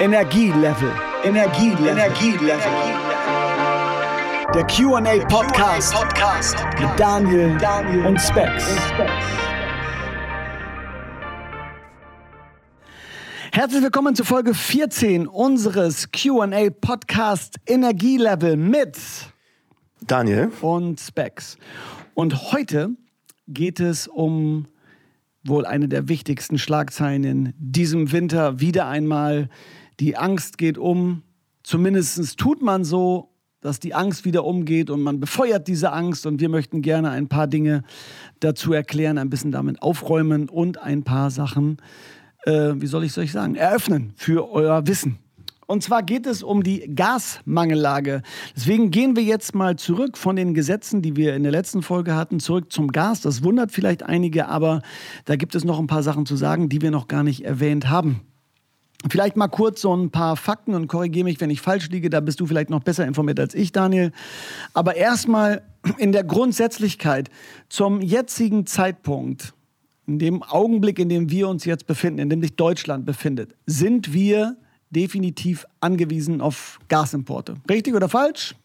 Energielevel. Energielevel. Energielevel. Der QA Podcast, Podcast mit Daniel, Daniel und Specs. Herzlich willkommen zu Folge 14 unseres QA Podcast Energielevel mit Daniel und Specs. Und heute geht es um wohl eine der wichtigsten Schlagzeilen in diesem Winter. Wieder einmal, die Angst geht um. Zumindest tut man so, dass die Angst wieder umgeht und man befeuert diese Angst. Und wir möchten gerne ein paar Dinge dazu erklären, ein bisschen damit aufräumen und ein paar Sachen, äh, wie soll ich es euch sagen, eröffnen für euer Wissen. Und zwar geht es um die Gasmangellage. Deswegen gehen wir jetzt mal zurück von den Gesetzen, die wir in der letzten Folge hatten, zurück zum Gas. Das wundert vielleicht einige, aber da gibt es noch ein paar Sachen zu sagen, die wir noch gar nicht erwähnt haben. Vielleicht mal kurz so ein paar Fakten und korrigiere mich, wenn ich falsch liege. Da bist du vielleicht noch besser informiert als ich, Daniel. Aber erstmal in der Grundsätzlichkeit zum jetzigen Zeitpunkt, in dem Augenblick, in dem wir uns jetzt befinden, in dem sich Deutschland befindet, sind wir definitiv angewiesen auf Gasimporte. Richtig oder falsch?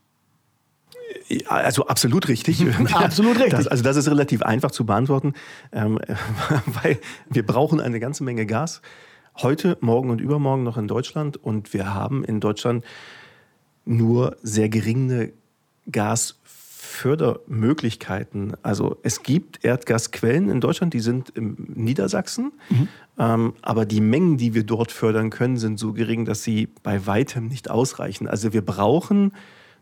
Also absolut richtig. absolut richtig. Das, also das ist relativ einfach zu beantworten, ähm, weil wir brauchen eine ganze Menge Gas. Heute, morgen und übermorgen noch in Deutschland. Und wir haben in Deutschland nur sehr geringe Gas Fördermöglichkeiten. Also es gibt Erdgasquellen in Deutschland, die sind in Niedersachsen, mhm. ähm, aber die Mengen, die wir dort fördern können, sind so gering, dass sie bei weitem nicht ausreichen. Also wir brauchen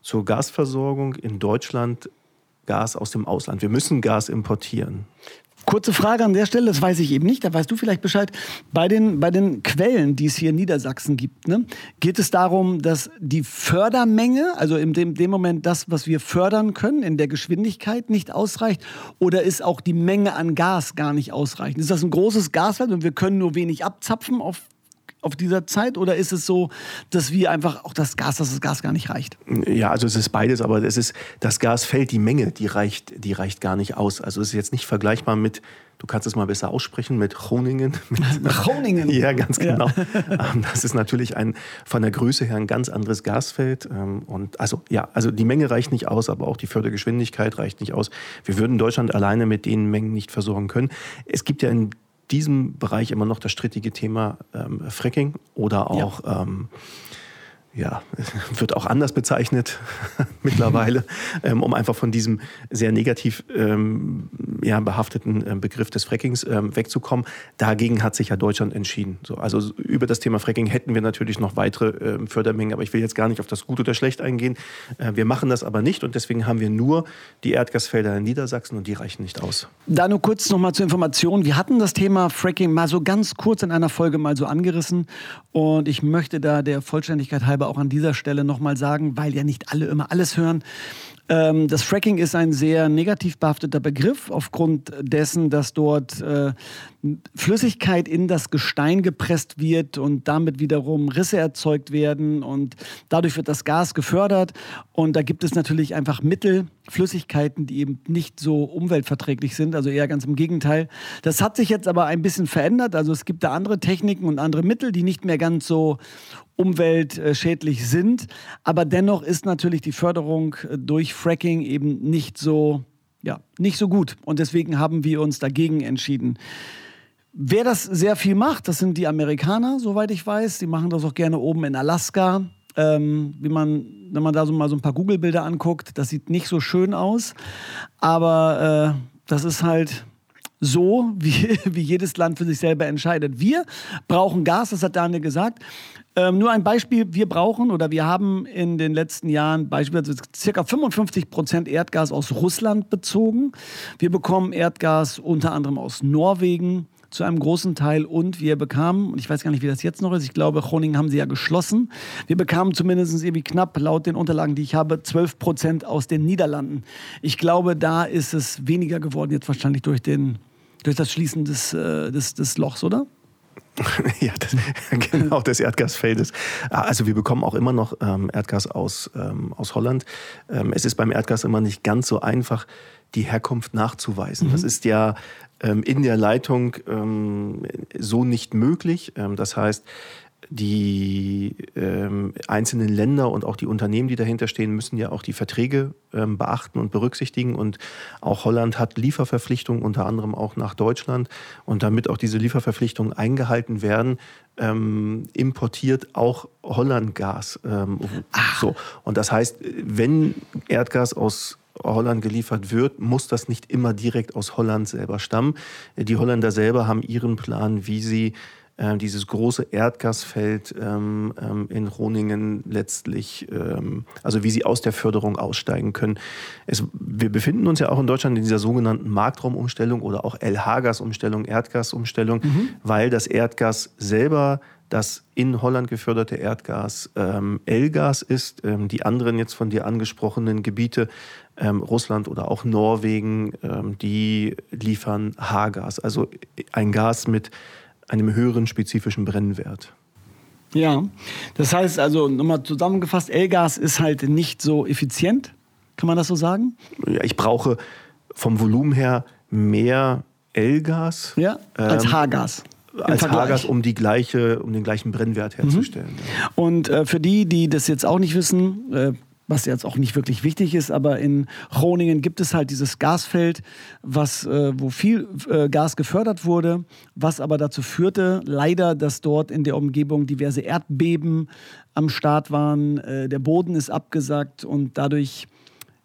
zur Gasversorgung in Deutschland Gas aus dem Ausland. Wir müssen Gas importieren. Kurze Frage an der Stelle, das weiß ich eben nicht, da weißt du vielleicht Bescheid. Bei den, bei den Quellen, die es hier in Niedersachsen gibt, ne, geht es darum, dass die Fördermenge, also in dem, dem Moment das, was wir fördern können, in der Geschwindigkeit nicht ausreicht? Oder ist auch die Menge an Gas gar nicht ausreichend? Ist das ein großes Gasfeld und wir können nur wenig abzapfen auf auf dieser Zeit oder ist es so, dass wir einfach auch das Gas, dass das Gas gar nicht reicht? Ja, also es ist beides, aber es ist das Gas fällt, die Menge, die reicht, die reicht gar nicht aus. Also es ist jetzt nicht vergleichbar mit, du kannst es mal besser aussprechen, mit Groningen. Groningen. ja, ganz genau. Ja. Ähm, das ist natürlich ein von der Größe her ein ganz anderes Gasfeld ähm, und also ja, also die Menge reicht nicht aus, aber auch die Fördergeschwindigkeit reicht nicht aus. Wir würden Deutschland alleine mit den Mengen nicht versorgen können. Es gibt ja in diesem Bereich immer noch das strittige Thema ähm, Fracking oder auch ja. ähm, ja, wird auch anders bezeichnet mittlerweile, ähm, um einfach von diesem sehr negativ ähm, ja, behafteten äh, Begriff des Frackings ähm, wegzukommen. Dagegen hat sich ja Deutschland entschieden. So, also über das Thema Fracking hätten wir natürlich noch weitere äh, Fördermengen, aber ich will jetzt gar nicht auf das Gut oder Schlecht eingehen. Äh, wir machen das aber nicht und deswegen haben wir nur die Erdgasfelder in Niedersachsen und die reichen nicht aus. Da nur kurz noch mal zur Information. Wir hatten das Thema Fracking mal so ganz kurz in einer Folge mal so angerissen und ich möchte da der Vollständigkeit halber aber auch an dieser Stelle nochmal sagen, weil ja nicht alle immer alles hören. Ähm, das Fracking ist ein sehr negativ behafteter Begriff aufgrund dessen, dass dort äh, Flüssigkeit in das Gestein gepresst wird und damit wiederum Risse erzeugt werden und dadurch wird das Gas gefördert und da gibt es natürlich einfach Mittel, Flüssigkeiten, die eben nicht so umweltverträglich sind, also eher ganz im Gegenteil. Das hat sich jetzt aber ein bisschen verändert, also es gibt da andere Techniken und andere Mittel, die nicht mehr ganz so umweltschädlich sind, aber dennoch ist natürlich die Förderung durch Fracking eben nicht so ja, nicht so gut und deswegen haben wir uns dagegen entschieden. Wer das sehr viel macht, das sind die Amerikaner, soweit ich weiß. Die machen das auch gerne oben in Alaska. Ähm, wie man, wenn man da so mal so ein paar Google-Bilder anguckt, das sieht nicht so schön aus. Aber äh, das ist halt so, wie, wie jedes Land für sich selber entscheidet. Wir brauchen Gas, das hat Daniel gesagt. Ähm, nur ein Beispiel, wir brauchen oder wir haben in den letzten Jahren beispielsweise ca. 55 Prozent Erdgas aus Russland bezogen. Wir bekommen Erdgas unter anderem aus Norwegen, zu einem großen Teil und wir bekamen, und ich weiß gar nicht, wie das jetzt noch ist, ich glaube, Groningen haben sie ja geschlossen. Wir bekamen zumindest irgendwie knapp, laut den Unterlagen, die ich habe, 12 Prozent aus den Niederlanden. Ich glaube, da ist es weniger geworden, jetzt wahrscheinlich durch, den, durch das Schließen des, äh, des, des Lochs, oder? ja, das, genau, des Erdgasfeldes. Also wir bekommen auch immer noch ähm, Erdgas aus, ähm, aus Holland. Ähm, es ist beim Erdgas immer nicht ganz so einfach, die Herkunft nachzuweisen. Mhm. Das ist ja ähm, in der Leitung ähm, so nicht möglich. Ähm, das heißt, die ähm, einzelnen Länder und auch die Unternehmen, die dahinter stehen, müssen ja auch die Verträge ähm, beachten und berücksichtigen. Und auch Holland hat Lieferverpflichtungen, unter anderem auch nach Deutschland. Und damit auch diese Lieferverpflichtungen eingehalten werden, ähm, importiert auch Holland Gas. Ähm, so. Und das heißt, wenn Erdgas aus Holland geliefert wird, muss das nicht immer direkt aus Holland selber stammen. Die Holländer selber haben ihren Plan, wie sie äh, dieses große Erdgasfeld ähm, ähm, in Groningen letztlich, ähm, also wie sie aus der Förderung aussteigen können. Es, wir befinden uns ja auch in Deutschland in dieser sogenannten Marktraumumstellung oder auch LH-Gas-Umstellung, Erdgasumstellung, mhm. weil das Erdgas selber das in Holland geförderte Erdgas ähm, L-Gas ist. Ähm, die anderen jetzt von dir angesprochenen Gebiete, ähm, Russland oder auch Norwegen, ähm, die liefern H-Gas, also ein Gas mit einem höheren spezifischen Brennwert. Ja, das heißt also nochmal zusammengefasst, L-Gas ist halt nicht so effizient, kann man das so sagen? Ja, ich brauche vom Volumen her mehr L-Gas. Ja, als ähm, H-Gas als H-Gas, um, die gleiche, um den gleichen Brennwert herzustellen. Mhm. Ja. Und äh, für die, die das jetzt auch nicht wissen, äh, was jetzt auch nicht wirklich wichtig ist, aber in Groningen gibt es halt dieses Gasfeld, was, äh, wo viel äh, Gas gefördert wurde, was aber dazu führte, leider, dass dort in der Umgebung diverse Erdbeben am Start waren, äh, der Boden ist abgesackt und dadurch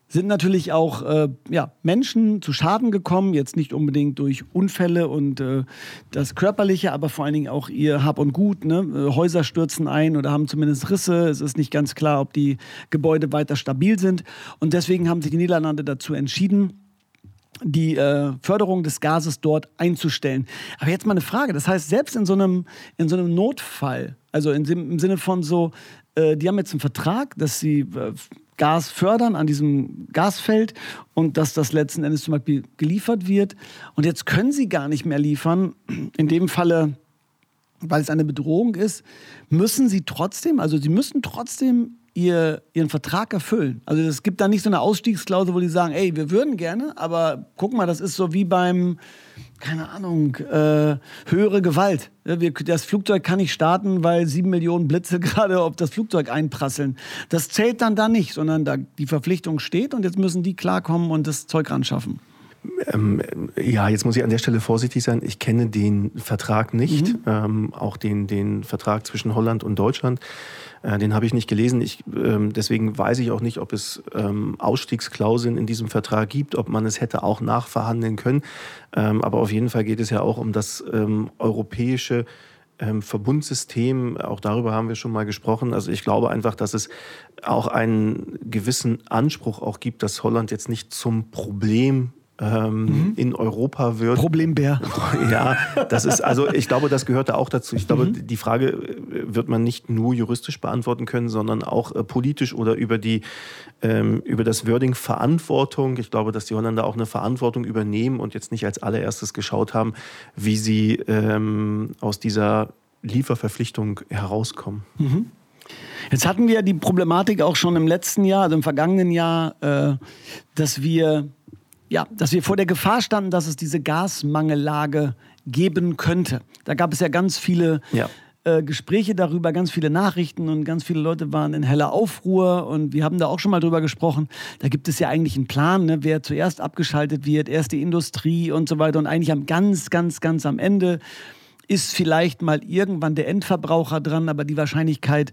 sind natürlich auch äh, ja, Menschen zu Schaden gekommen, jetzt nicht unbedingt durch Unfälle und äh, das Körperliche, aber vor allen Dingen auch ihr Hab und Gut. Ne? Äh, Häuser stürzen ein oder haben zumindest Risse. Es ist nicht ganz klar, ob die Gebäude weiter stabil sind. Und deswegen haben sich die Niederlande dazu entschieden, die äh, Förderung des Gases dort einzustellen. Aber jetzt mal eine Frage. Das heißt, selbst in so einem, in so einem Notfall, also in, im Sinne von so, äh, die haben jetzt einen Vertrag, dass sie äh, Gas fördern an diesem Gasfeld und dass das letzten Endes zum Beispiel geliefert wird. Und jetzt können sie gar nicht mehr liefern. In dem Falle, weil es eine Bedrohung ist, müssen sie trotzdem, also sie müssen trotzdem ihr, ihren Vertrag erfüllen. Also es gibt da nicht so eine Ausstiegsklausel, wo die sagen, ey, wir würden gerne, aber guck mal, das ist so wie beim, keine Ahnung, äh, höhere Gewalt. Das Flugzeug kann nicht starten, weil sieben Millionen Blitze gerade auf das Flugzeug einprasseln. Das zählt dann da nicht, sondern da die Verpflichtung steht und jetzt müssen die klarkommen und das Zeug ran schaffen. Ähm, ja, jetzt muss ich an der Stelle vorsichtig sein. Ich kenne den Vertrag nicht, mhm. ähm, auch den, den Vertrag zwischen Holland und Deutschland. Äh, den habe ich nicht gelesen. Ich, ähm, deswegen weiß ich auch nicht, ob es ähm, Ausstiegsklauseln in diesem Vertrag gibt, ob man es hätte auch nachverhandeln können. Ähm, aber auf jeden Fall geht es ja auch um das ähm, europäische Verbundsystem, auch darüber haben wir schon mal gesprochen. Also ich glaube einfach, dass es auch einen gewissen Anspruch auch gibt, dass Holland jetzt nicht zum Problem ähm, mhm. in Europa wird. Problembär. Ja, das ist, also ich glaube, das gehört da auch dazu. Ich glaube, mhm. die Frage äh, wird man nicht nur juristisch beantworten können, sondern auch äh, politisch oder über die, ähm, über das Wording Verantwortung. Ich glaube, dass die Holländer auch eine Verantwortung übernehmen und jetzt nicht als allererstes geschaut haben, wie sie ähm, aus dieser Lieferverpflichtung herauskommen. Mhm. Jetzt hatten wir die Problematik auch schon im letzten Jahr, also im vergangenen Jahr, äh, dass wir ja, dass wir vor der Gefahr standen, dass es diese Gasmangellage geben könnte. Da gab es ja ganz viele ja. äh, Gespräche darüber, ganz viele Nachrichten und ganz viele Leute waren in heller Aufruhr und wir haben da auch schon mal drüber gesprochen. Da gibt es ja eigentlich einen Plan, ne, wer zuerst abgeschaltet wird, erst die Industrie und so weiter und eigentlich am ganz, ganz, ganz am Ende ist vielleicht mal irgendwann der Endverbraucher dran, aber die Wahrscheinlichkeit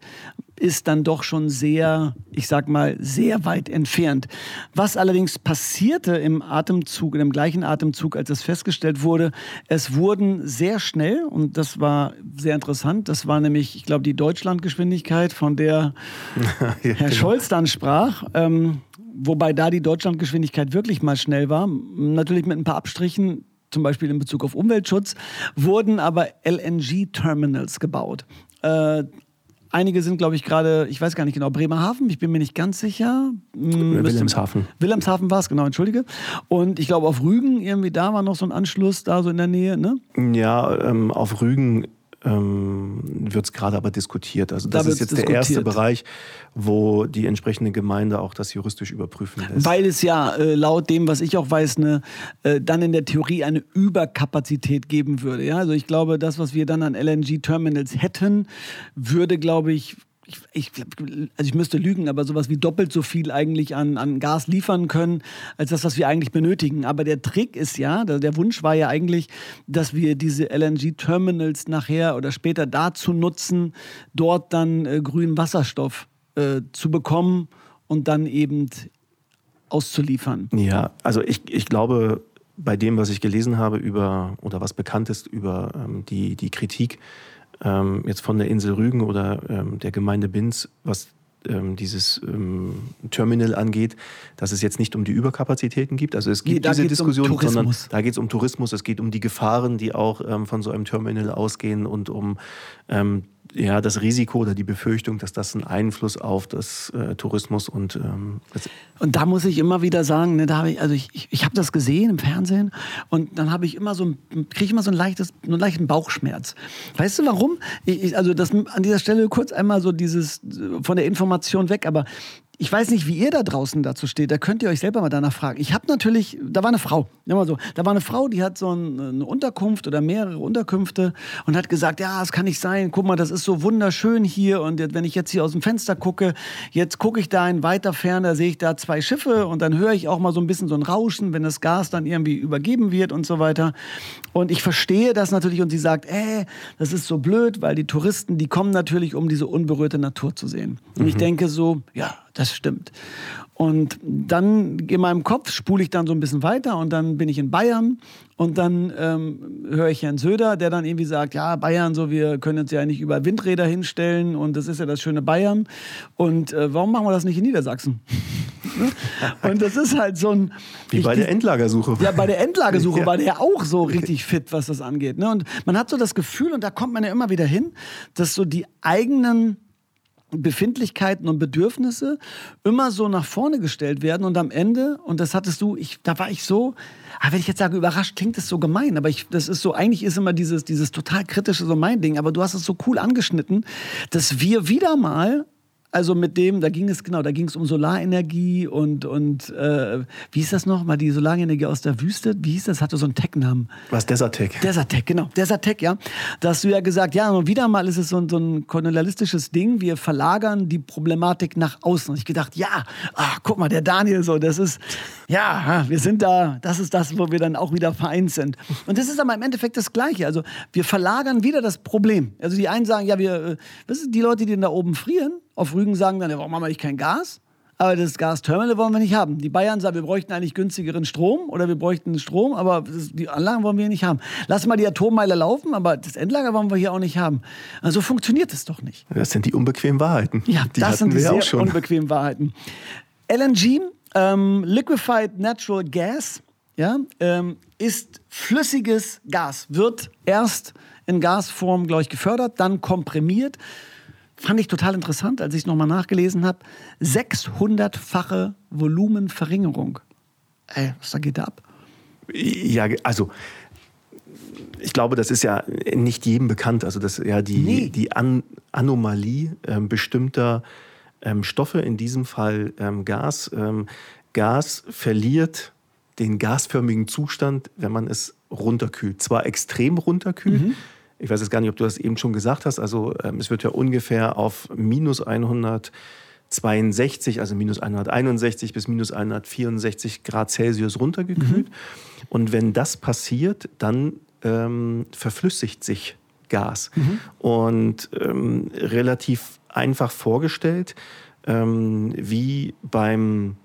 ist dann doch schon sehr, ich sag mal, sehr weit entfernt. Was allerdings passierte im Atemzug, in dem gleichen Atemzug, als es festgestellt wurde, es wurden sehr schnell, und das war sehr interessant, das war nämlich, ich glaube, die Deutschlandgeschwindigkeit, von der ja, Herr genau. Scholz dann sprach, ähm, wobei da die Deutschlandgeschwindigkeit wirklich mal schnell war, natürlich mit ein paar Abstrichen, zum Beispiel in Bezug auf Umweltschutz, wurden aber LNG-Terminals gebaut. Äh, einige sind, glaube ich, gerade, ich weiß gar nicht genau, Bremerhaven, ich bin mir nicht ganz sicher. Hm, Wilhelmshaven. Wilhelmshaven war es, genau, entschuldige. Und ich glaube, auf Rügen, irgendwie da war noch so ein Anschluss, da so in der Nähe, ne? Ja, ähm, auf Rügen ähm, wird es gerade aber diskutiert. Also das Da ist jetzt der erste diskutiert. Bereich, wo die entsprechende Gemeinde auch das juristisch überprüfen lässt. Weil es ja äh, laut dem, was ich auch weiß, eine, äh, dann in der Theorie eine Überkapazität geben würde. Ja? Also ich glaube, das, was wir dann an LNG-Terminals hätten, würde, glaube ich, ich, ich, also ich müsste lügen, aber sowas wie doppelt so viel eigentlich an, an Gas liefern können, als das, was wir eigentlich benötigen. Aber der Trick ist ja, der, der Wunsch war ja eigentlich, dass wir diese LNG-Terminals nachher oder später dazu nutzen, dort dann äh, grünen Wasserstoff äh, zu bekommen und dann eben auszuliefern. Ja, also ich, ich glaube, bei dem, was ich gelesen habe über oder was bekannt ist über ähm, die, die Kritik ähm, jetzt von der Insel Rügen oder ähm, der Gemeinde Binz, was ähm, dieses ähm, Terminal angeht, dass es jetzt nicht um die Überkapazitäten gibt. Also es Nee, gibt da diese geht's um Diskussion, sondern da geht es um Tourismus, es geht um die Gefahren, die auch ähm, von so einem Terminal ausgehen und um ähm, ja, das Risiko oder die Befürchtung, dass das einen Einfluss auf das äh, Tourismus und ähm, Und da muss ich immer wieder sagen, ne, da habe ich, also ich, ich, ich habe das gesehen im Fernsehen und dann habe ich immer so, kriege ich immer so ein leichtes, einen leichten Bauchschmerz. Weißt du warum? Ich, ich, also das an dieser Stelle kurz einmal so dieses von der Information weg, aber ich weiß nicht, wie ihr da draußen dazu steht. Da könnt ihr euch selber mal danach fragen. Ich habe natürlich, da war eine Frau, mal so, da war eine Frau, die hat so ein, eine Unterkunft oder mehrere Unterkünfte und hat gesagt, ja, es kann nicht sein. Guck mal, das ist so wunderschön hier und wenn ich jetzt hier aus dem Fenster gucke, jetzt gucke ich da in weiter Ferne, sehe ich da zwei Schiffe und dann höre ich auch mal so ein bisschen so ein Rauschen, wenn das Gas dann irgendwie übergeben wird und so weiter. Und ich verstehe das natürlich und sie sagt, äh, das ist so blöd, weil die Touristen, die kommen natürlich, um diese unberührte Natur zu sehen. Und ich denke so, ja, das stimmt. Und dann in meinem Kopf spule ich dann so ein bisschen weiter und dann bin ich in Bayern und dann ähm, höre ich Herrn Söder, der dann irgendwie sagt, ja, Bayern, so wir können uns ja nicht über Windräder hinstellen und das ist ja das schöne Bayern. Und äh, warum machen wir das nicht in Niedersachsen? und das ist halt so ein... wie ich- bei der Endlagersuche. ja, bei der Endlagesuche Ja. war der auch so richtig fit, was das angeht. Ne? Und man hat so das Gefühl, und da kommt man ja immer wieder hin, dass so die eigenen Befindlichkeiten und Bedürfnisse immer so nach vorne gestellt werden und am Ende, und das hattest du, ich, da war ich so, ah, wenn ich jetzt sage, überrascht, klingt das so gemein, aber ich, das ist so, eigentlich ist immer dieses, dieses total kritische so mein Ding, aber du hast es so cool angeschnitten, dass wir wieder mal also mit dem, da ging es genau, da ging es um Solarenergie und, und äh, wie hieß das noch? Mal die Solarenergie aus der Wüste? Wie hieß das? Hatte so einen Tech-Namen. Was Desertec. Desertec, genau. Desertec, ja. Da hast du ja gesagt, ja, und wieder mal ist es so ein, so ein kolonialistisches Ding. Wir verlagern die Problematik nach außen. Und ich gedacht, ja, ach, guck mal, der Daniel so, das ist, ja, wir sind da, das ist das, wo wir dann auch wieder vereint sind. Und das ist aber im Endeffekt das Gleiche. Also wir verlagern wieder das Problem. Also die einen sagen, ja, wir, äh, wissen die Leute, die da oben frieren, auf Rügen sagen dann, warum haben wir eigentlich kein Gas? Aber das Gasterminal wollen wir nicht haben. Die Bayern sagen, wir bräuchten eigentlich günstigeren Strom oder wir bräuchten Strom, aber das, die Anlagen wollen wir hier nicht haben. Lass mal die Atommeile laufen, aber das Endlager wollen wir hier auch nicht haben. Also funktioniert es doch nicht. Das sind die unbequemen Wahrheiten. Ja, die das sind die sehr unbequemen Wahrheiten. LNG, ähm, Liquefied Natural Gas, ja, ähm, ist flüssiges Gas, wird erst in Gasform, glaube ich, gefördert, dann komprimiert. Fand ich total interessant, als ich es nochmal nachgelesen habe. 600-fache Volumenverringerung. Ey, was da geht da ab? Ja, also ich glaube, das ist ja nicht jedem bekannt. Also das ja die, Nee. die An Anomalie ähm, bestimmter ähm, Stoffe, in diesem Fall ähm, Gas. Ähm, Gas verliert den gasförmigen Zustand, wenn man es runterkühlt. Zwar extrem runterkühlt. Ich weiß jetzt gar nicht, ob du das eben schon gesagt hast. Also ähm, es wird ja ungefähr auf minus 162, also minus 161 bis minus 164 Grad Celsius runtergekühlt. Und wenn das passiert, dann ähm, verflüssigt sich Gas. Und ähm, relativ einfach vorgestellt, ähm, wie beim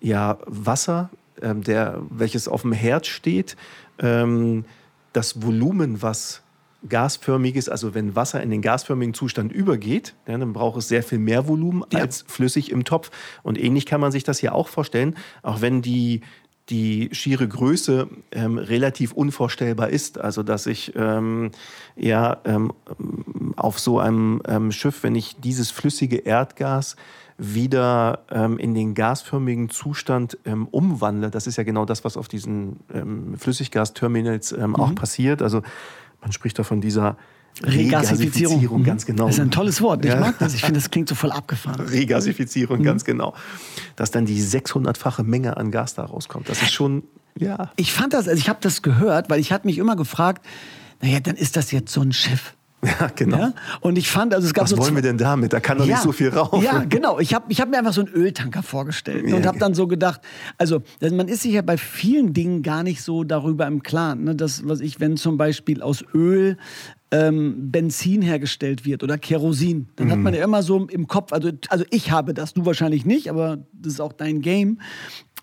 ja, Wasser, ähm, der, welches auf dem Herd steht, ähm, das Volumen, was gasförmig ist, also wenn Wasser in den gasförmigen Zustand übergeht, ja, dann braucht es sehr viel mehr Volumen Ja. als flüssig im Topf. Und ähnlich kann man sich das hier auch vorstellen, auch wenn die die schiere Größe ähm, relativ unvorstellbar ist. Also dass ich ähm, ja ähm, auf so einem ähm, Schiff, wenn ich dieses flüssige Erdgas wieder ähm, in den gasförmigen Zustand ähm, umwandle, das ist ja genau das, was auf diesen Flüssiggasterminals auch passiert. Also man spricht da von dieser Regasifizierung, Regasifizierung, ganz genau. Das ist ein tolles Wort. Ich Ja. mag das. Ich finde, das klingt so voll abgefahren. Regasifizierung, Mhm. ganz genau. Dass dann die 600-fache Menge an Gas da rauskommt. Das ist schon, ja. Ich fand das, also ich habe das gehört, weil ich hatte mich immer gefragt, naja, dann ist das jetzt so ein Schiff. Ja, genau. Ja? Und ich fand, also es gab Was so wollen wir denn damit? Da kann doch nicht so viel rauf. Ja, genau. Ich habe ich hab mir einfach so einen Öltanker vorgestellt Ja, und habe ja. dann so gedacht, also man ist sich ja bei vielen Dingen gar nicht so darüber im Klaren. Ne? Das, was ich, wenn zum Beispiel aus Öl ähm, Benzin hergestellt wird oder Kerosin, dann hat man ja immer so im Kopf, also, also ich habe das, du wahrscheinlich nicht, aber das ist auch dein Game.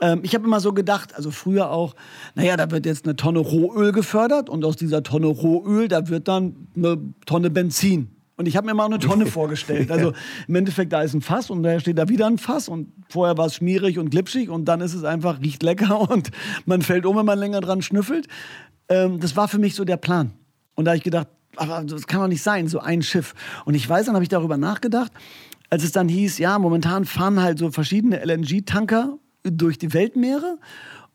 Ähm, ich habe immer so gedacht, also früher auch, naja, da wird jetzt eine Tonne Rohöl gefördert und aus dieser Tonne Rohöl, da wird dann eine Tonne Benzin. Und ich habe mir mal eine Tonne vorgestellt. Also im Endeffekt, da ist ein Fass und daher steht da wieder ein Fass und vorher war es schmierig und glitschig und dann ist es einfach, riecht lecker und man fällt um, wenn man länger dran schnüffelt. Ähm, das war für mich so der Plan. Und da habe ich gedacht, aber das kann doch nicht sein, so ein Schiff. Und ich weiß, dann habe ich darüber nachgedacht, als es dann hieß, ja, momentan fahren halt so verschiedene LNG-Tanker durch die Weltmeere.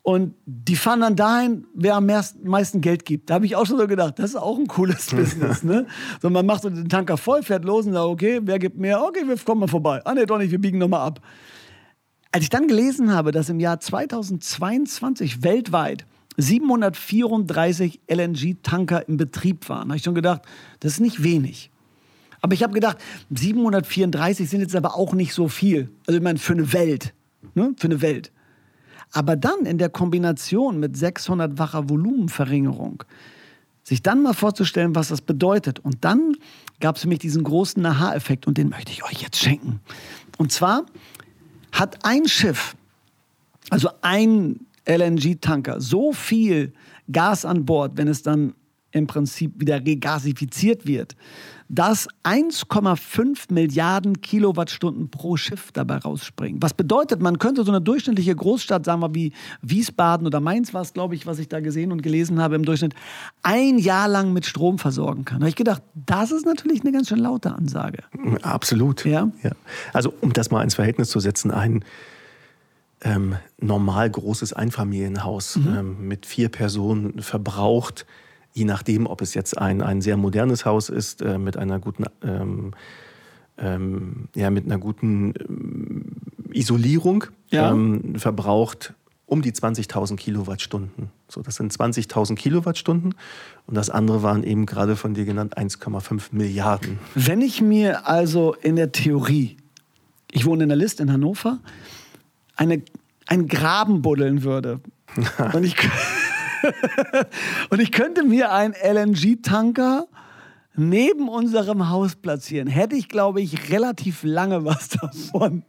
Und die fahren dann dahin, wer am meist- meisten Geld gibt. Da habe ich auch schon so gedacht, das ist auch ein cooles Business. Ne? So, man macht so den Tanker voll, fährt los und sagt, okay, wer gibt mehr? Okay, wir kommen mal vorbei. Ah, nee, doch nicht, wir biegen nochmal ab. Als ich dann gelesen habe, dass im Jahr 2022 weltweit 734 LNG-Tanker im Betrieb waren, habe ich schon gedacht, das ist nicht wenig. Aber ich habe gedacht, 734 sind jetzt aber auch nicht so viel. Also ich meine, für eine Welt. Ne? Für eine Welt. Aber dann in der Kombination mit 600-facher Volumenverringerung, sich dann mal vorzustellen, was das bedeutet. Und dann gab es für mich diesen großen Aha-Effekt und den möchte ich euch jetzt schenken. Und zwar hat ein Schiff, also ein LNG-Tanker, so viel Gas an Bord, wenn es dann im Prinzip wieder regasifiziert wird, dass 1,5 Milliarden Kilowattstunden pro Schiff dabei rausspringen. Was bedeutet, man könnte so eine durchschnittliche Großstadt, sagen wir wie Wiesbaden oder Mainz war es, glaube ich, was ich da gesehen und gelesen habe im Durchschnitt, ein Jahr lang mit Strom versorgen kann. Da habe ich gedacht, das ist natürlich eine ganz schön laute Ansage. Absolut. Ja? Also, um das mal ins Verhältnis zu setzen, ein ähm, normal großes Einfamilienhaus Mhm. ähm, mit vier Personen verbraucht, je nachdem, ob es jetzt ein, ein sehr modernes Haus ist, äh, mit einer guten, ähm, ähm, ja, mit einer guten ähm, Isolierung, Ja. ähm, verbraucht um die 20.000 Kilowattstunden. So, das sind 20.000 Kilowattstunden und das andere waren eben gerade von dir genannt 1,5 Milliarden. Wenn ich mir also in der Theorie, ich wohne in der List in Hannover, eine, einen Graben buddeln würde und ich, und ich könnte mir einen LNG-Tanker neben unserem Haus platzieren, hätte ich, glaube ich, relativ lange was davon.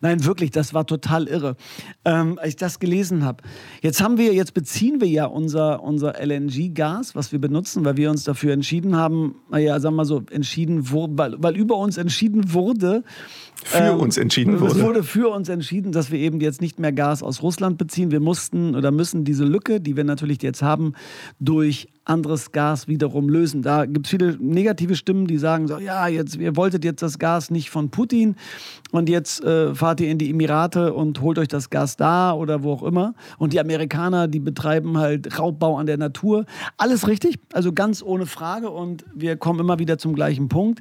Nein, wirklich, das war total irre, ähm, als ich das gelesen habe. Jetzt haben wir, jetzt beziehen wir ja unser, unser LNG-Gas, was wir benutzen, weil wir uns dafür entschieden haben, naja, sagen wir mal so, entschieden wurde, weil, weil über uns entschieden wurde. Für uns entschieden Es wurde. wurde für uns entschieden, dass wir eben jetzt nicht mehr Gas aus Russland beziehen. Wir mussten oder müssen diese Lücke, die wir natürlich jetzt haben, durch anderes Gas wiederum lösen. Da gibt es viele negative Stimmen, die sagen so, ja, jetzt, ihr wolltet jetzt das Gas nicht von Putin und jetzt äh, fahrt ihr in die Emirate und holt euch das Gas da oder wo auch immer. Und die Amerikaner, die betreiben halt Raubbau an der Natur. Alles richtig, also ganz ohne Frage und wir kommen immer wieder zum gleichen Punkt.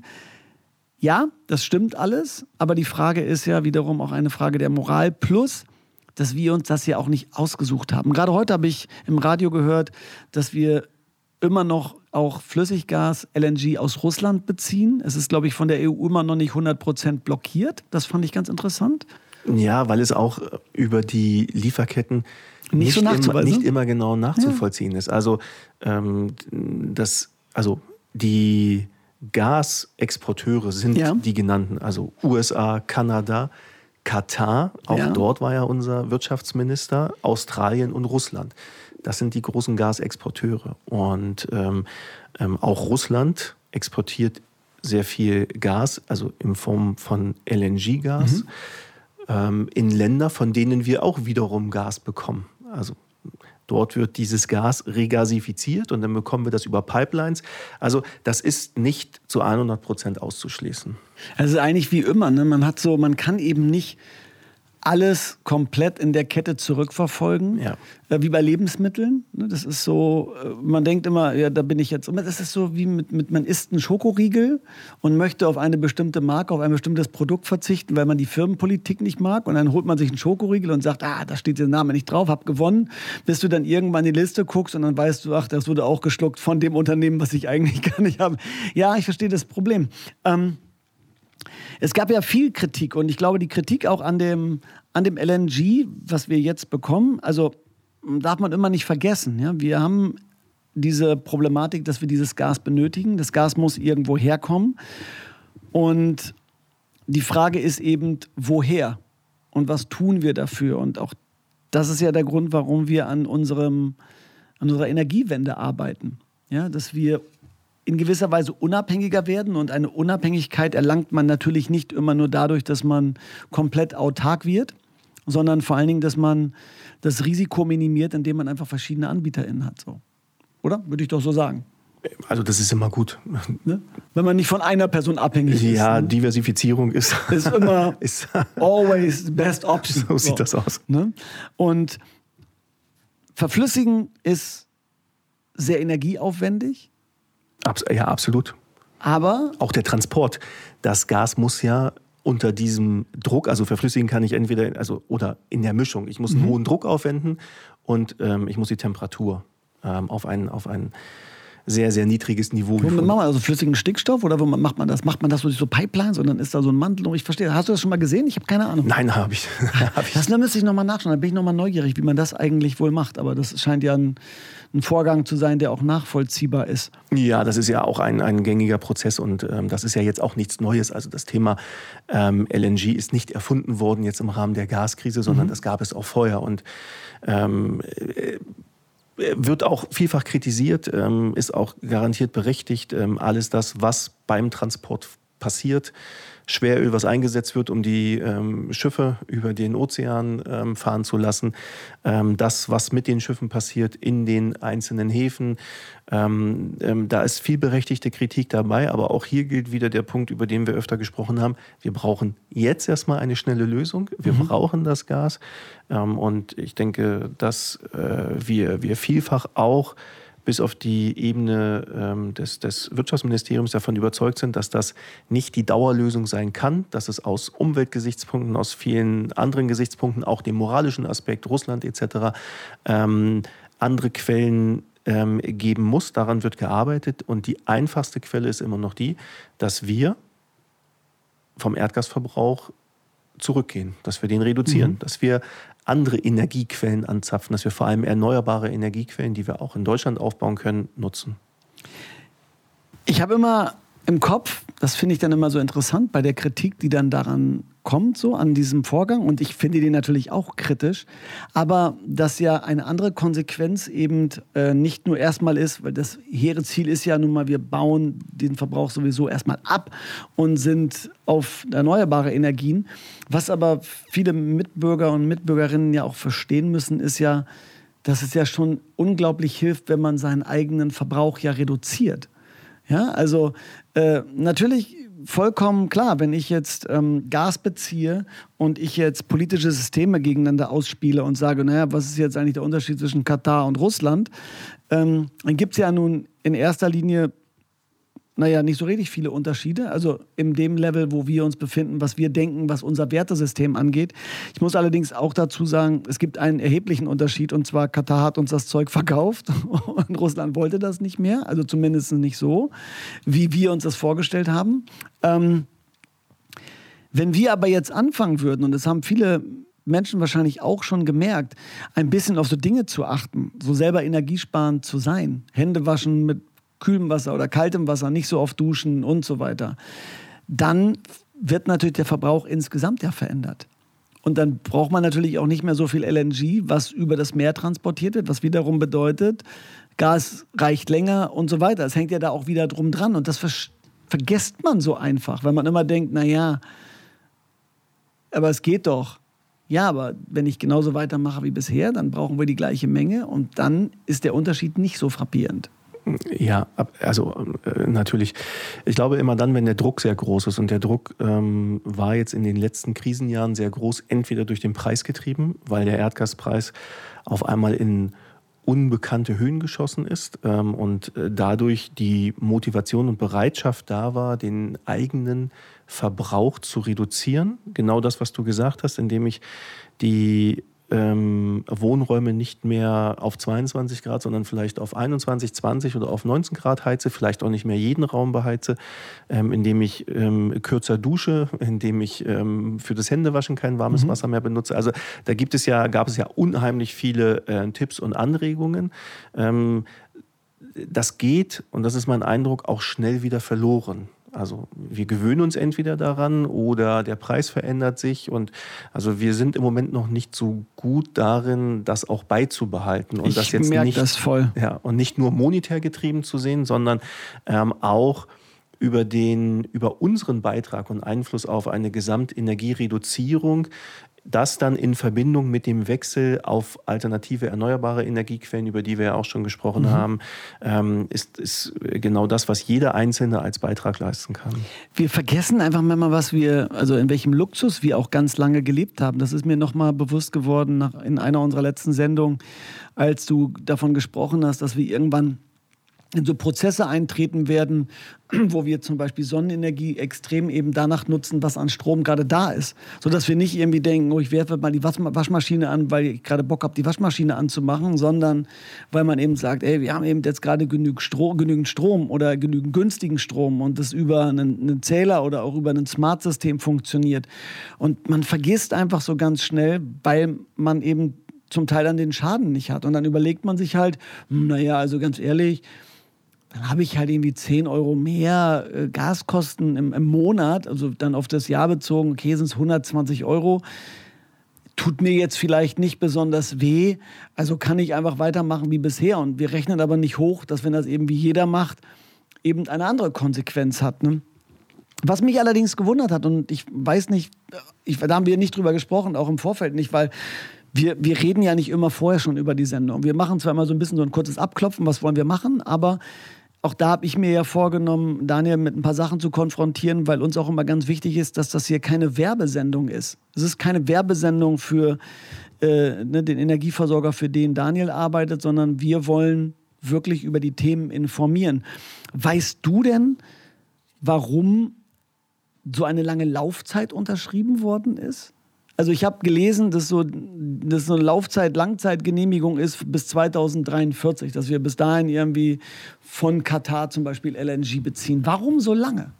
Ja, das stimmt alles, aber die Frage ist ja wiederum auch eine Frage der Moral plus, dass wir uns das ja auch nicht ausgesucht haben. Gerade heute habe ich im Radio gehört, dass wir immer noch auch Flüssiggas, LNG aus Russland beziehen. Es ist, glaube ich, von der EU immer noch nicht 100 Prozent blockiert. Das fand ich ganz interessant. Ja, weil es auch äh, über die Lieferketten Nicht so immer, nicht immer genau nachzuvollziehen ist. Also, ähm, das, also die Gasexporteure sind Ja. die genannten, also USA, Kanada, Katar, auch Ja. dort war ja unser Wirtschaftsminister, Australien und Russland. Das sind die großen Gasexporteure. Und ähm, ähm, auch Russland exportiert sehr viel Gas, also in Form von LNG-Gas, ähm, in Länder, von denen wir auch wiederum Gas bekommen. Also dort wird dieses Gas regasifiziert und dann bekommen wir das über Pipelines. Also das ist nicht zu 100 Prozent auszuschließen. Also eigentlich wie immer, ne? man hat so, man kann eben nicht alles komplett in der Kette zurückverfolgen, Ja. äh, wie bei Lebensmitteln. Ne, Das ist so, äh, man denkt immer, ja, da bin ich jetzt. Das ist so wie mit, mit man isst einen Schokoriegel und möchte auf eine bestimmte Marke, auf ein bestimmtes Produkt verzichten, weil man die Firmenpolitik nicht mag. Und dann holt man sich einen Schokoriegel und sagt, ah, da steht der Name nicht drauf, hab gewonnen. Bis du dann irgendwann die Liste guckst und dann weißt du, ach, das wurde auch geschluckt von dem Unternehmen, was ich eigentlich gar nicht habe. Ja, ich verstehe das Problem. Ähm, es gab ja viel Kritik und ich glaube, die Kritik auch an dem, an dem LNG, was wir jetzt bekommen, also darf man immer nicht vergessen. Ja? Wir haben diese Problematik, dass wir dieses Gas benötigen. Das Gas muss irgendwo herkommen. Und die Frage ist eben, woher? Und was tun wir dafür? Und auch das ist ja der Grund, warum wir an, unserem, an unserer Energiewende arbeiten. Ja, dass wir in gewisser Weise unabhängiger werden. Und eine Unabhängigkeit erlangt man natürlich nicht immer nur dadurch, dass man komplett autark wird, sondern vor allen Dingen, dass man das Risiko minimiert, indem man einfach verschiedene AnbieterInnen hat. So. Oder? Würde ich doch so sagen. Also das ist immer gut. Ne? Wenn man nicht von einer Person abhängig Ja, ist. ne? Diversifizierung ist, Ist immer ist always the best option. so sieht das aus. Ne? Und verflüssigen ist sehr energieaufwendig, Abs ja, absolut. aber Auch der Transport. Das Gas muss ja unter diesem Druck, also verflüssigen kann ich entweder, also oder in der Mischung. Ich muss einen hohen Druck aufwenden und ähm, ich muss die Temperatur ähm, auf ein, auf ein sehr, sehr niedriges Niveau Womit macht man also flüssigen Stickstoff oder wo macht man das? Macht man das durch so Pipelines und dann ist da so ein Mantel? Ich verstehe. Hast du das schon mal gesehen? Ich habe keine Ahnung. Nein, habe ich. hab ich. Das müsste ich nochmal nachschauen. Da bin ich nochmal neugierig, wie man das eigentlich wohl macht. Aber das scheint ja ein, ein Vorgang zu sein, der auch nachvollziehbar ist. Ja, das ist ja auch ein, ein gängiger Prozess und ähm, das ist ja jetzt auch nichts Neues. Also das Thema ähm, LNG ist nicht erfunden worden jetzt im Rahmen der Gaskrise, sondern das gab es auch vorher und ähm, äh, wird auch vielfach kritisiert, ähm, ist auch garantiert berechtigt. Ähm, alles das, was beim Transport passiert, Schweröl, was eingesetzt wird, um die ähm, Schiffe über den Ozean ähm, fahren zu lassen, ähm, das, was mit den Schiffen passiert in den einzelnen Häfen, ähm, ähm, da ist viel berechtigte Kritik dabei, aber auch hier gilt wieder der Punkt, über den wir öfter gesprochen haben. Wir brauchen jetzt erstmal eine schnelle Lösung. Wir brauchen das Gas. Ähm, und ich denke, dass äh, wir, wir vielfach auch bis auf die Ebene ähm, des, des Wirtschaftsministeriums davon überzeugt sind, dass das nicht die Dauerlösung sein kann, dass es aus Umweltgesichtspunkten, aus vielen anderen Gesichtspunkten, auch dem moralischen Aspekt, Russland etc., ähm, andere Quellen ähm, geben muss. Daran wird gearbeitet. Und die einfachste Quelle ist immer noch die, dass wir vom Erdgasverbrauch zurückgehen, dass wir den reduzieren, dass wir andere Energiequellen anzapfen, dass wir vor allem erneuerbare Energiequellen, die wir auch in Deutschland aufbauen können, nutzen. Ich habe immer im Kopf, das finde ich dann immer so interessant bei der Kritik, die dann daran kommt, so an diesem Vorgang. Und ich finde den natürlich auch kritisch. Aber dass ja eine andere Konsequenz eben äh, nicht nur erstmal ist, weil das hehre Ziel ist ja nun mal, wir bauen den Verbrauch sowieso erstmal ab und sind auf erneuerbare Energien. Was aber viele Mitbürger und Mitbürgerinnen ja auch verstehen müssen, ist ja, dass es ja schon unglaublich hilft, wenn man seinen eigenen Verbrauch ja reduziert. Ja, also äh, natürlich vollkommen klar, wenn ich jetzt ähm, Gas beziehe und ich jetzt politische Systeme gegeneinander ausspiele und sage, naja, was ist jetzt eigentlich der Unterschied zwischen Katar und Russland, ähm, dann gibt es ja nun in erster Linie naja, nicht so richtig viele Unterschiede. Also in dem Level, wo wir uns befinden, was wir denken, was unser Wertesystem angeht. Ich muss allerdings auch dazu sagen, es gibt einen erheblichen Unterschied. Und zwar, Katar hat uns das Zeug verkauft und Russland wollte das nicht mehr. Also zumindest nicht so, wie wir uns das vorgestellt haben. Ähm, wenn wir aber jetzt anfangen würden, und das haben viele Menschen wahrscheinlich auch schon gemerkt, ein bisschen auf so Dinge zu achten, so selber energiesparend zu sein, Hände waschen mit kühlem Wasser oder kaltem Wasser, nicht so oft duschen und so weiter, dann wird natürlich der Verbrauch insgesamt ja verändert. Und dann braucht man natürlich auch nicht mehr so viel LNG, was über das Meer transportiert wird, was wiederum bedeutet, Gas reicht länger und so weiter. Es hängt ja da auch wieder drum dran und das ver vergisst man so einfach, weil man immer denkt, naja, aber es geht doch. Ja, aber wenn ich genauso weitermache wie bisher, dann brauchen wir die gleiche Menge und dann ist der Unterschied nicht so frappierend. Ja, also äh, natürlich. Ich glaube immer dann, wenn der Druck sehr groß ist und der Druck ähm, war jetzt in den letzten Krisenjahren sehr groß, entweder durch den Preis getrieben, weil der Erdgaspreis auf einmal in unbekannte Höhen geschossen ist ähm, und äh, dadurch die Motivation und Bereitschaft da war, den eigenen Verbrauch zu reduzieren. Genau das, was du gesagt hast, indem ich die ähm, Wohnräume nicht mehr auf 22 Grad, sondern vielleicht auf 21, 20 oder auf 19 Grad heize, vielleicht auch nicht mehr jeden Raum beheize, ähm, indem ich ähm, kürzer dusche, indem ich ähm, für das Händewaschen kein warmes mhm. Wasser mehr benutze. Also da gibt es ja, gab es ja unheimlich viele äh, Tipps und Anregungen. Ähm, das geht, und das ist mein Eindruck, auch schnell wieder verloren. Also wir gewöhnen uns entweder daran oder der Preis verändert sich und also wir sind im Moment noch nicht so gut darin, das auch beizubehalten und ich das jetzt nicht das voll. Ja, und nicht nur monetär getrieben zu sehen, sondern ähm, auch über den über unseren Beitrag und Einfluss auf eine Gesamtenergiereduzierung das dann in Verbindung mit dem Wechsel auf alternative erneuerbare Energiequellen, über die wir ja auch schon gesprochen mhm. haben, ähm, ist, ist genau das, was jeder Einzelne als Beitrag leisten kann. Wir vergessen einfach mal, was wir, also in welchem Luxus wir auch ganz lange gelebt haben. Das ist mir nochmal bewusst geworden nach, in einer unserer letzten Sendungen, als du davon gesprochen hast, dass wir irgendwann in so Prozesse eintreten werden, wo wir zum Beispiel Sonnenenergie extrem eben danach nutzen, was an Strom gerade da ist. Sodass wir nicht irgendwie denken, oh, ich werfe mal die Waschmaschine an, weil ich gerade Bock habe, die Waschmaschine anzumachen, sondern weil man eben sagt, ey, wir haben eben jetzt gerade genügend Strom, oder genügend günstigen Strom und das über einen, einen Zähler oder auch über ein Smart-System funktioniert. Und man vergisst einfach so ganz schnell, weil man eben zum Teil dann den Schaden nicht hat. Und dann überlegt man sich halt, hm, naja, also ganz ehrlich, dann habe ich halt irgendwie 10 Euro mehr äh, Gaskosten im, im, Monat, also dann auf das Jahr bezogen, okay, sind es 120 Euro. Tut mir jetzt vielleicht nicht besonders weh, also kann ich einfach weitermachen wie bisher. Und wir rechnen aber nicht hoch, dass wenn das eben wie jeder macht, eben eine andere Konsequenz hat. Ne? Was mich allerdings gewundert hat, und ich weiß nicht, ich, da haben wir nicht drüber gesprochen, auch im Vorfeld nicht, weil wir, wir reden ja nicht immer vorher schon über die Sendung. Wir machen zwar immer so ein bisschen so ein kurzes Abklopfen, was wollen wir machen, aber auch da habe ich mir ja vorgenommen, Daniel mit ein paar Sachen zu konfrontieren, weil uns auch immer ganz wichtig ist, dass das hier keine Werbesendung ist. Es ist keine Werbesendung für äh, ne, den Energieversorger, für den Daniel arbeitet, sondern wir wollen wirklich über die Themen informieren. Weißt du denn, warum so eine lange Laufzeit unterschrieben worden ist? Also ich habe gelesen, dass so, dass so eine Laufzeit, Langzeitgenehmigung ist bis 2043, dass wir bis dahin irgendwie von Katar zum Beispiel LNG beziehen. Warum so lange?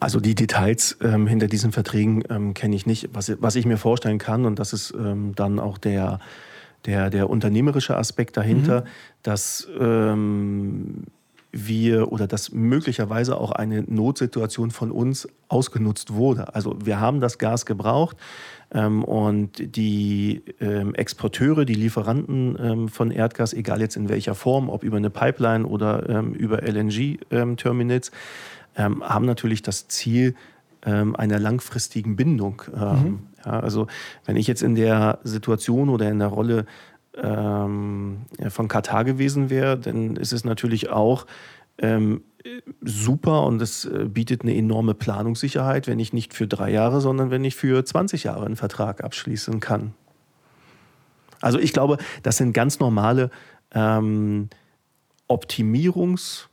Also die Details ähm, hinter diesen Verträgen ähm, kenne ich nicht. Was, was ich mir vorstellen kann, und das ist ähm, dann auch der, der, der unternehmerische Aspekt dahinter, mhm. dass ähm, wir oder dass möglicherweise auch eine Notsituation von uns ausgenutzt wurde. Also wir haben das Gas gebraucht ähm, und die ähm, Exporteure, die Lieferanten ähm, von Erdgas, egal jetzt in welcher Form, ob über eine Pipeline oder ähm, über LNG-Terminals, ähm, haben natürlich das Ziel ähm, einer langfristigen Bindung. Mhm. Ja, also wenn ich jetzt in der Situation oder in der Rolle ähm, von Katar gewesen wäre, dann ist es natürlich auch ähm, super und es äh, bietet eine enorme Planungssicherheit, wenn ich nicht für drei Jahre, sondern wenn ich für 20 Jahre einen Vertrag abschließen kann. Also ich glaube, das sind ganz normale ähm, Optimierungs-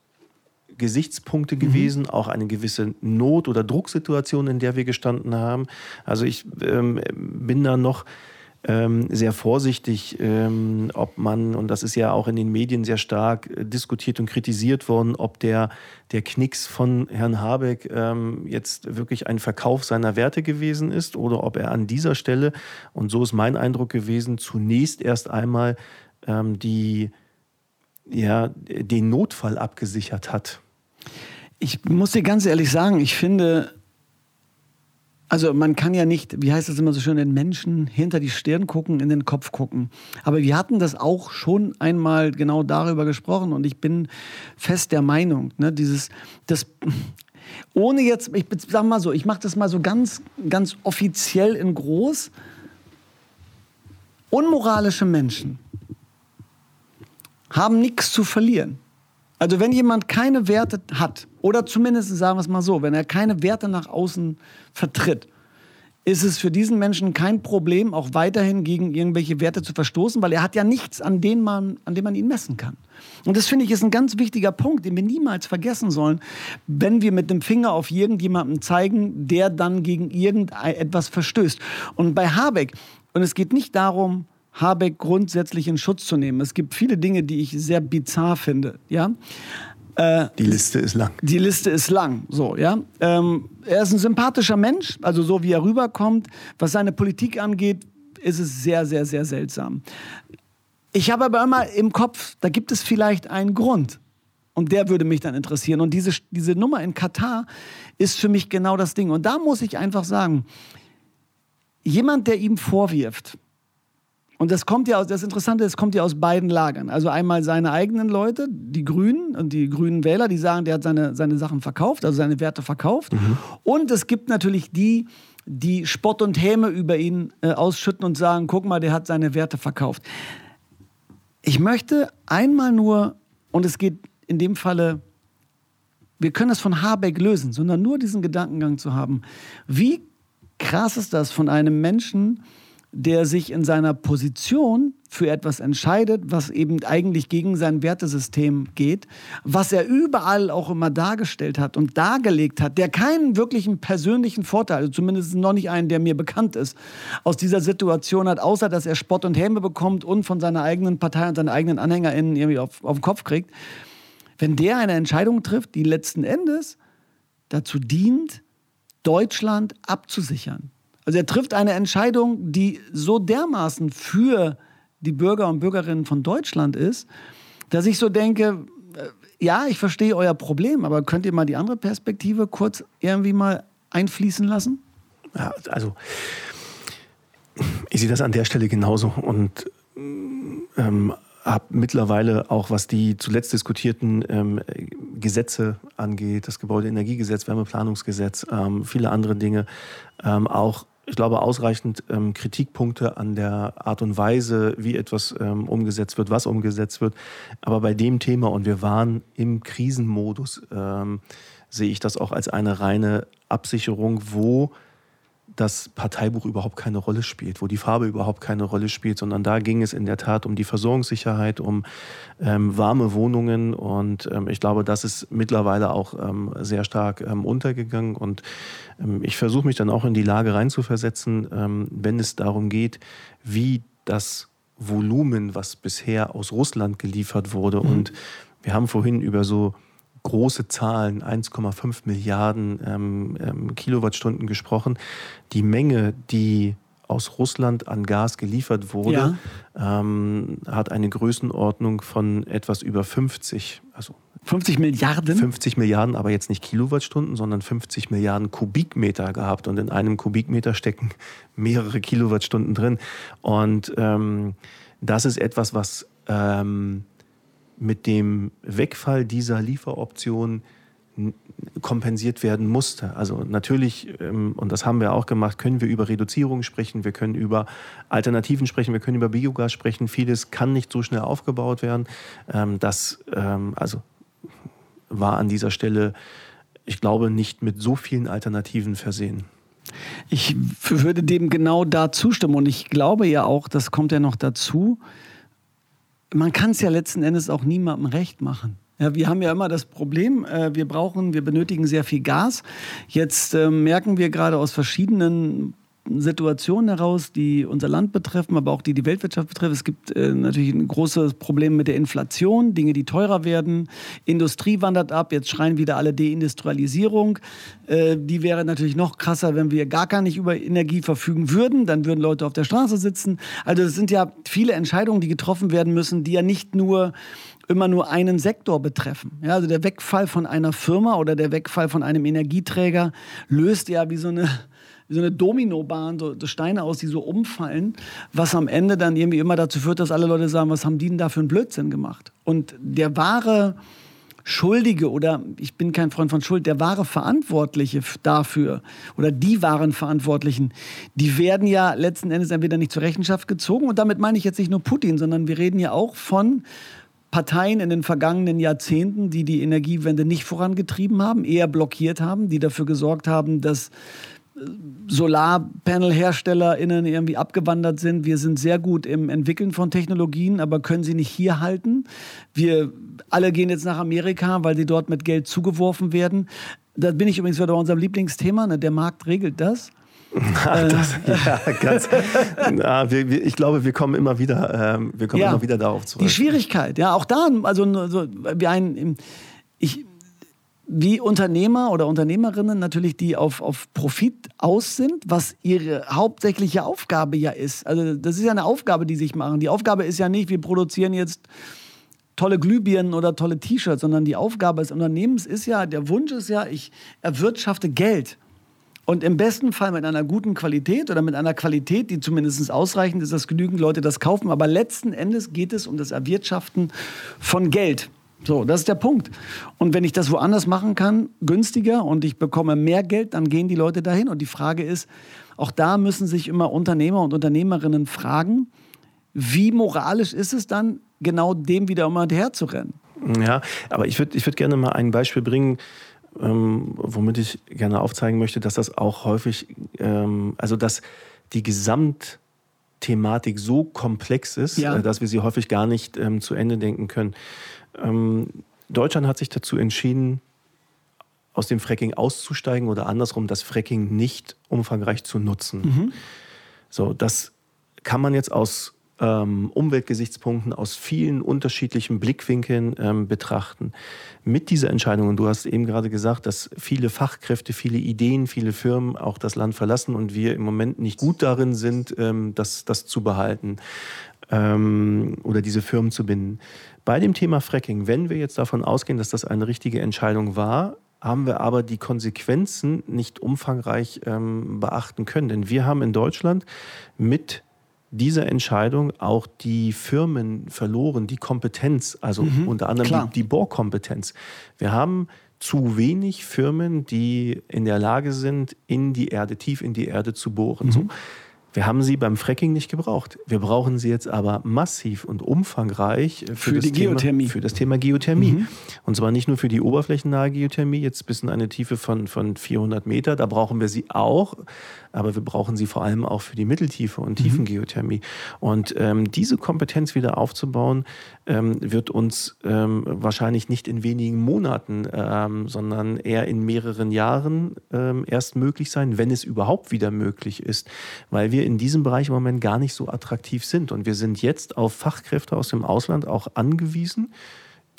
Gesichtspunkte mhm. gewesen, auch eine gewisse Not- oder Drucksituation, in der wir gestanden haben. Also ich ähm, bin da noch ähm, sehr vorsichtig, ähm, ob man, und das ist ja auch in den Medien sehr stark äh, diskutiert und kritisiert worden, ob der, der Knicks von Herrn Habeck ähm, jetzt wirklich ein Verkauf seiner Werte gewesen ist oder ob er an dieser Stelle, und so ist mein Eindruck gewesen, zunächst erst einmal ähm, die, ja, den Notfall abgesichert hat. Ich muss dir ganz ehrlich sagen, ich finde, also man kann ja nicht, wie heißt das immer so schön, den Menschen hinter die Stirn gucken, in den Kopf gucken. Aber wir hatten das auch schon einmal genau darüber gesprochen und ich bin fest der Meinung, ne, dieses, das, ohne jetzt, ich sag mal so, ich mache das mal so ganz, ganz offiziell in groß. Unmoralische Menschen haben nichts zu verlieren. Also wenn jemand keine Werte hat, oder zumindest sagen wir es mal so, wenn er keine Werte nach außen vertritt, ist es für diesen Menschen kein Problem, auch weiterhin gegen irgendwelche Werte zu verstoßen, weil er hat ja nichts, an, denen man, an dem man ihn messen kann. Und das finde ich ist ein ganz wichtiger Punkt, den wir niemals vergessen sollen, wenn wir mit dem Finger auf irgendjemanden zeigen, der dann gegen irgendetwas verstößt. Und bei Habeck, und es geht nicht darum, Habeck grundsätzlich in Schutz zu nehmen. Es gibt viele Dinge, die ich sehr bizarr finde. Ja? Äh, die Liste ist lang. Die Liste ist lang, so, ja. Ähm, er ist ein sympathischer Mensch, also so wie er rüberkommt. Was seine Politik angeht, ist es sehr, sehr, sehr seltsam. Ich habe aber immer im Kopf, da gibt es vielleicht einen Grund. Und der würde mich dann interessieren. Und diese, diese Nummer in Katar ist für mich genau das Ding. Und da muss ich einfach sagen, jemand, der ihm vorwirft, und das kommt ja aus, das Interessante, das kommt ja aus beiden Lagern. Also einmal seine eigenen Leute, die Grünen und die grünen Wähler, die sagen, der hat seine, seine Sachen verkauft, also seine Werte verkauft. Mhm. Und es gibt natürlich die, die Spott und Häme über ihn äh, ausschütten und sagen, guck mal, der hat seine Werte verkauft. Ich möchte einmal nur, und es geht in dem Falle, wir können es von Habeck lösen, sondern nur diesen Gedankengang zu haben. Wie krass ist das von einem Menschen, der sich in seiner Position für etwas entscheidet, was eben eigentlich gegen sein Wertesystem geht, was er überall auch immer dargestellt hat und dargelegt hat, der keinen wirklichen persönlichen Vorteil, also zumindest noch nicht einen, der mir bekannt ist, aus dieser Situation hat, außer dass er Spott und Häme bekommt und von seiner eigenen Partei und seinen eigenen AnhängerInnen irgendwie auf, auf den Kopf kriegt. Wenn der eine Entscheidung trifft, die letzten Endes dazu dient, Deutschland abzusichern, also er trifft eine Entscheidung, die so dermaßen für die Bürger und Bürgerinnen von Deutschland ist, dass ich so denke, äh, ja, ich verstehe euer Problem, aber könnt ihr mal die andere Perspektive kurz irgendwie mal einfließen lassen? Ja, also ich sehe das an der Stelle genauso und ähm, habe mittlerweile auch, was die zuletzt diskutierten ähm, Gesetze angeht, das Gebäudeenergiegesetz, Wärmeplanungsgesetz, ähm, viele andere Dinge, ähm, auch ich glaube, ausreichend ähm, Kritikpunkte an der Art und Weise, wie etwas ähm, umgesetzt wird, was umgesetzt wird. Aber bei dem Thema, und wir waren im Krisenmodus, ähm, sehe ich das auch als eine reine Absicherung, wo das Parteibuch überhaupt keine Rolle spielt, wo die Farbe überhaupt keine Rolle spielt, sondern da ging es in der Tat um die Versorgungssicherheit, um ähm, warme Wohnungen und ähm, ich glaube, das ist mittlerweile auch ähm, sehr stark ähm, untergegangen und ähm, ich versuche mich dann auch in die Lage reinzuversetzen, ähm, wenn es darum geht, wie das Volumen, was bisher aus Russland geliefert wurde mhm. und wir haben vorhin über so große Zahlen, 1,5 Milliarden ähm, ähm, Kilowattstunden gesprochen. Die Menge, die aus Russland an Gas geliefert wurde, ja. ähm, hat eine Größenordnung von etwas über 50, also 50 Milliarden? 50 Milliarden, aber jetzt nicht Kilowattstunden, sondern 50 Milliarden Kubikmeter gehabt. Und in einem Kubikmeter stecken mehrere Kilowattstunden drin. Und ähm, das ist etwas, was ähm, mit dem Wegfall dieser Lieferoption kompensiert werden musste. Also natürlich, ähm, und das haben wir auch gemacht, können wir über Reduzierung sprechen, wir können über Alternativen sprechen, wir können über Biogas sprechen. Vieles kann nicht so schnell aufgebaut werden. Ähm, das ähm, also war an dieser Stelle, ich glaube, nicht mit so vielen Alternativen versehen. Ich würde dem genau da zustimmen und ich glaube ja auch, das kommt ja noch dazu, man kann es ja letzten Endes auch niemandem recht machen. Ja, wir haben ja immer das Problem, äh, wir brauchen, wir benötigen sehr viel Gas. Jetzt äh, merken wir gerade aus verschiedenen Situationen heraus, die unser Land betreffen, aber auch die die Weltwirtschaft betreffen. Es gibt äh, natürlich ein großes Problem mit der Inflation, Dinge, die teurer werden. Industrie wandert ab, jetzt schreien wieder alle Deindustrialisierung. Äh, die wäre natürlich noch krasser, wenn wir gar, gar nicht über Energie verfügen würden. Dann würden Leute auf der Straße sitzen. Also es sind ja viele Entscheidungen, die getroffen werden müssen, die ja nicht nur immer nur einen Sektor betreffen. Ja, also der Wegfall von einer Firma oder der Wegfall von einem Energieträger löst ja wie so eine so eine Dominobahn, so, Steine aus, die so umfallen, was am Ende dann irgendwie immer dazu führt, dass alle Leute sagen, was haben die denn da für einen Blödsinn gemacht? Und der wahre Schuldige oder ich bin kein Freund von Schuld, der wahre Verantwortliche dafür oder die wahren Verantwortlichen, die werden ja letzten Endes entweder nicht zur Rechenschaft gezogen und damit meine ich jetzt nicht nur Putin, sondern wir reden ja auch von Parteien in den vergangenen Jahrzehnten, die die Energiewende nicht vorangetrieben haben, eher blockiert haben, die dafür gesorgt haben, dass Solarpanel-HerstellerInnen irgendwie abgewandert sind. Wir sind sehr gut im Entwickeln von Technologien, aber können sie nicht hier halten. Wir alle gehen jetzt nach Amerika, weil sie dort mit Geld zugeworfen werden. Da bin ich übrigens wieder bei unserem Lieblingsthema. Ne? Der Markt regelt das. Na, das ja, ganz, na, wir, wir, ich glaube, wir kommen immer wieder, ähm, wir kommen ja, immer wieder darauf zurück. Die Schwierigkeit, ja, auch da, also so, wie ein, ich, wie Unternehmer oder Unternehmerinnen natürlich, die auf, auf Profit aus sind, was ihre hauptsächliche Aufgabe ja ist. Also das ist ja eine Aufgabe, die sich machen. Die Aufgabe ist ja nicht, wir produzieren jetzt tolle Glühbirnen oder tolle T-Shirts, sondern die Aufgabe des Unternehmens ist ja, der Wunsch ist ja, ich erwirtschafte Geld. Und im besten Fall mit einer guten Qualität oder mit einer Qualität, die zumindest ausreichend ist, dass genügend Leute das kaufen. Aber letzten Endes geht es um das Erwirtschaften von Geld. So, das ist der Punkt. Und wenn ich das woanders machen kann, günstiger und ich bekomme mehr Geld, dann gehen die Leute dahin. Und die Frage ist, auch da müssen sich immer Unternehmer und Unternehmerinnen fragen, wie moralisch ist es dann, genau dem wieder immer hinterherzurennen? Ja, aber ich würde ich würd gerne mal ein Beispiel bringen, ähm, womit ich gerne aufzeigen möchte, dass das auch häufig, ähm, also dass die Gesamtthematik so komplex ist, ja. äh, dass wir sie häufig gar nicht ähm, zu Ende denken können. Ähm, Deutschland hat sich dazu entschieden, aus dem Fracking auszusteigen oder andersrum das Fracking nicht umfangreich zu nutzen. Mhm. So, das kann man jetzt aus ähm, Umweltgesichtspunkten aus vielen unterschiedlichen Blickwinkeln ähm, betrachten. Mit dieser Entscheidung, und du hast eben gerade gesagt, dass viele Fachkräfte, viele Ideen, viele Firmen auch das Land verlassen und wir im Moment nicht gut darin sind, ähm, das, das zu behalten ähm, oder diese Firmen zu binden. Bei dem Thema Fracking, wenn wir jetzt davon ausgehen, dass das eine richtige Entscheidung war, haben wir aber die Konsequenzen nicht umfangreich ähm, beachten können. Denn wir haben in Deutschland mit dieser Entscheidung auch die Firmen verloren, die Kompetenz, also mhm, unter anderem klar. die, die Bohrkompetenz. Wir haben zu wenig Firmen, die in der Lage sind, in die Erde, tief in die Erde zu bohren. Mhm. So. Wir haben sie beim Fracking nicht gebraucht. Wir brauchen sie jetzt aber massiv und umfangreich für, für das, Thema, für das Thema Geothermie. Mhm. Und zwar nicht nur für die oberflächennahe Geothermie, jetzt bis in eine Tiefe von, von 400 Meter, da brauchen wir sie auch, aber wir brauchen sie vor allem auch für die Mitteltiefe und mhm. Tiefengeothermie. Und ähm, diese Kompetenz wieder aufzubauen, ähm, wird uns ähm, wahrscheinlich nicht in wenigen Monaten, ähm, sondern eher in mehreren Jahren ähm, erst möglich sein, wenn es überhaupt wieder möglich ist, weil wir in diesem Bereich im Moment gar nicht so attraktiv sind. Und wir sind jetzt auf Fachkräfte aus dem Ausland auch angewiesen,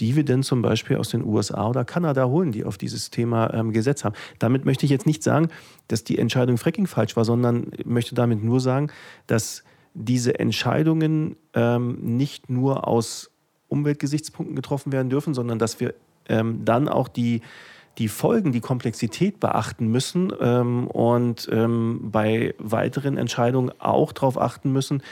die wir denn zum Beispiel aus den USA oder Kanada holen, die auf dieses Thema ähm, gesetzt haben. Damit möchte ich jetzt nicht sagen, dass die Entscheidung Fracking falsch war, sondern möchte damit nur sagen, dass diese Entscheidungen ähm, nicht nur aus Umweltgesichtspunkten getroffen werden dürfen, sondern dass wir ähm, dann auch die, die Folgen, die Komplexität beachten müssen ähm, und ähm, bei weiteren Entscheidungen auch darauf achten müssen,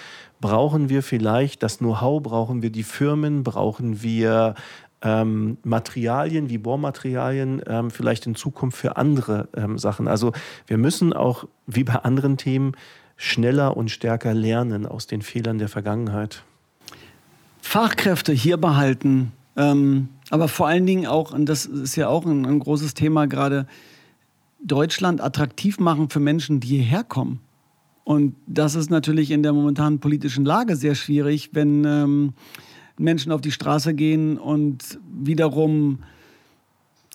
brauchen wir vielleicht das Know-how, brauchen wir die Firmen, brauchen wir ähm, Materialien wie Bohrmaterialien ähm, vielleicht in Zukunft für andere ähm, Sachen. Also wir müssen auch wie bei anderen Themen schneller und stärker lernen aus den Fehlern der Vergangenheit. Fachkräfte hier behalten, ähm, aber vor allen Dingen auch, und das ist ja auch ein, ein großes Thema gerade, Deutschland attraktiv machen für Menschen, die hierher kommen. Und das ist natürlich in der momentanen politischen Lage sehr schwierig, wenn ähm, Menschen auf die Straße gehen und wiederum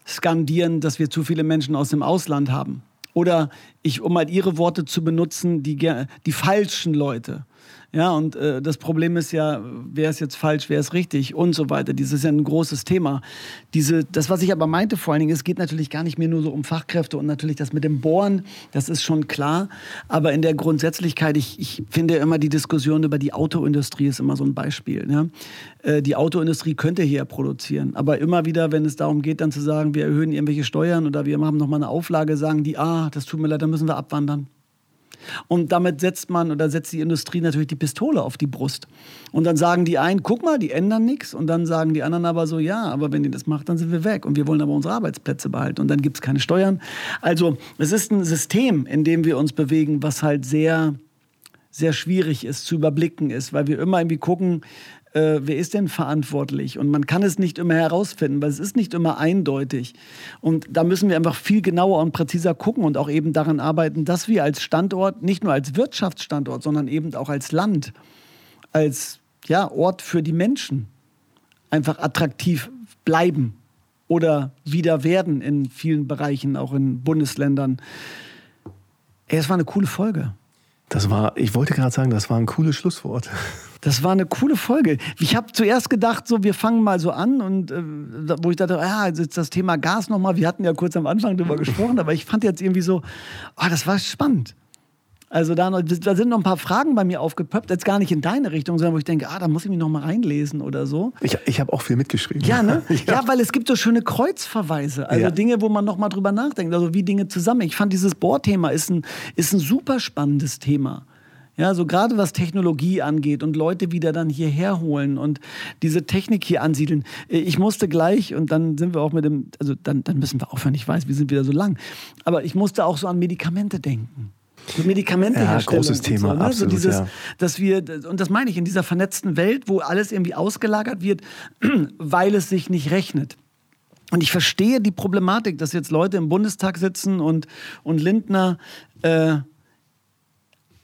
skandieren, dass wir zu viele Menschen aus dem Ausland haben. Oder ich, um mal Ihre Worte zu benutzen, die, die falschen Leute. Ja, und äh, das Problem ist ja, wer ist jetzt falsch, wer ist richtig und so weiter. Dieses ist ja ein großes Thema. Diese, das, was ich aber meinte vor allen Dingen, es geht natürlich gar nicht mehr nur so um Fachkräfte und natürlich das mit dem Bohren, das ist schon klar. Aber in der Grundsätzlichkeit, ich, ich finde immer die Diskussion über die Autoindustrie ist immer so ein Beispiel. Ne? Äh, die Autoindustrie könnte hier produzieren. Aber immer wieder, wenn es darum geht, dann zu sagen, wir erhöhen irgendwelche Steuern oder wir haben nochmal eine Auflage, sagen die, ah, das tut mir leid, dann müssen wir abwandern. Und damit setzt man oder setzt die Industrie natürlich die Pistole auf die Brust. Und dann sagen die einen, guck mal, die ändern nichts. Und dann sagen die anderen aber so, ja, aber wenn die das macht, dann sind wir weg. Und wir wollen aber unsere Arbeitsplätze behalten. Und dann gibt es keine Steuern. Also es ist ein System, in dem wir uns bewegen, was halt sehr, sehr schwierig ist, zu überblicken ist, weil wir immer irgendwie gucken, äh, wer ist denn verantwortlich? Und man kann es nicht immer herausfinden, weil es ist nicht immer eindeutig. Und da müssen wir einfach viel genauer und präziser gucken und auch eben daran arbeiten, dass wir als Standort, nicht nur als Wirtschaftsstandort, sondern eben auch als Land, als ja, Ort für die Menschen einfach attraktiv bleiben oder wieder werden in vielen Bereichen, auch in Bundesländern. Es war eine coole Folge. Das war, ich wollte gerade sagen, das war ein cooles Schlusswort. Das war eine coole Folge. Ich habe zuerst gedacht, so wir fangen mal so an und äh, wo ich dachte, ja, jetzt das Thema Gas nochmal. Wir hatten ja kurz am Anfang drüber gesprochen, aber ich fand jetzt irgendwie so, oh, das war spannend. Also da, noch, da, sind noch ein paar Fragen bei mir aufgepöppt, jetzt gar nicht in deine Richtung, sondern wo ich denke, ah, da muss ich mich noch mal reinlesen oder so. Ich, ich habe auch viel mitgeschrieben. Ja, ne? ja. ja. weil es gibt so schöne Kreuzverweise, also ja. Dinge, wo man noch mal drüber nachdenkt, also wie Dinge zusammen. Ich fand dieses Bohrthema ist ein, ist ein super spannendes Thema. Ja, so gerade was Technologie angeht und Leute wieder dann hierher holen und diese Technik hier ansiedeln. Ich musste gleich, und dann sind wir auch mit dem, also dann, dann müssen wir aufhören, ich weiß, wir sind wieder so lang, aber ich musste auch so an Medikamente denken. Medikamenteherstellung. Ja, großes Thema, so, ne? absolut, so dieses, ja. dass wir, und das meine ich, in dieser vernetzten Welt, wo alles irgendwie ausgelagert wird, weil es sich nicht rechnet. Und ich verstehe die Problematik, dass jetzt Leute im Bundestag sitzen und, und Lindner äh,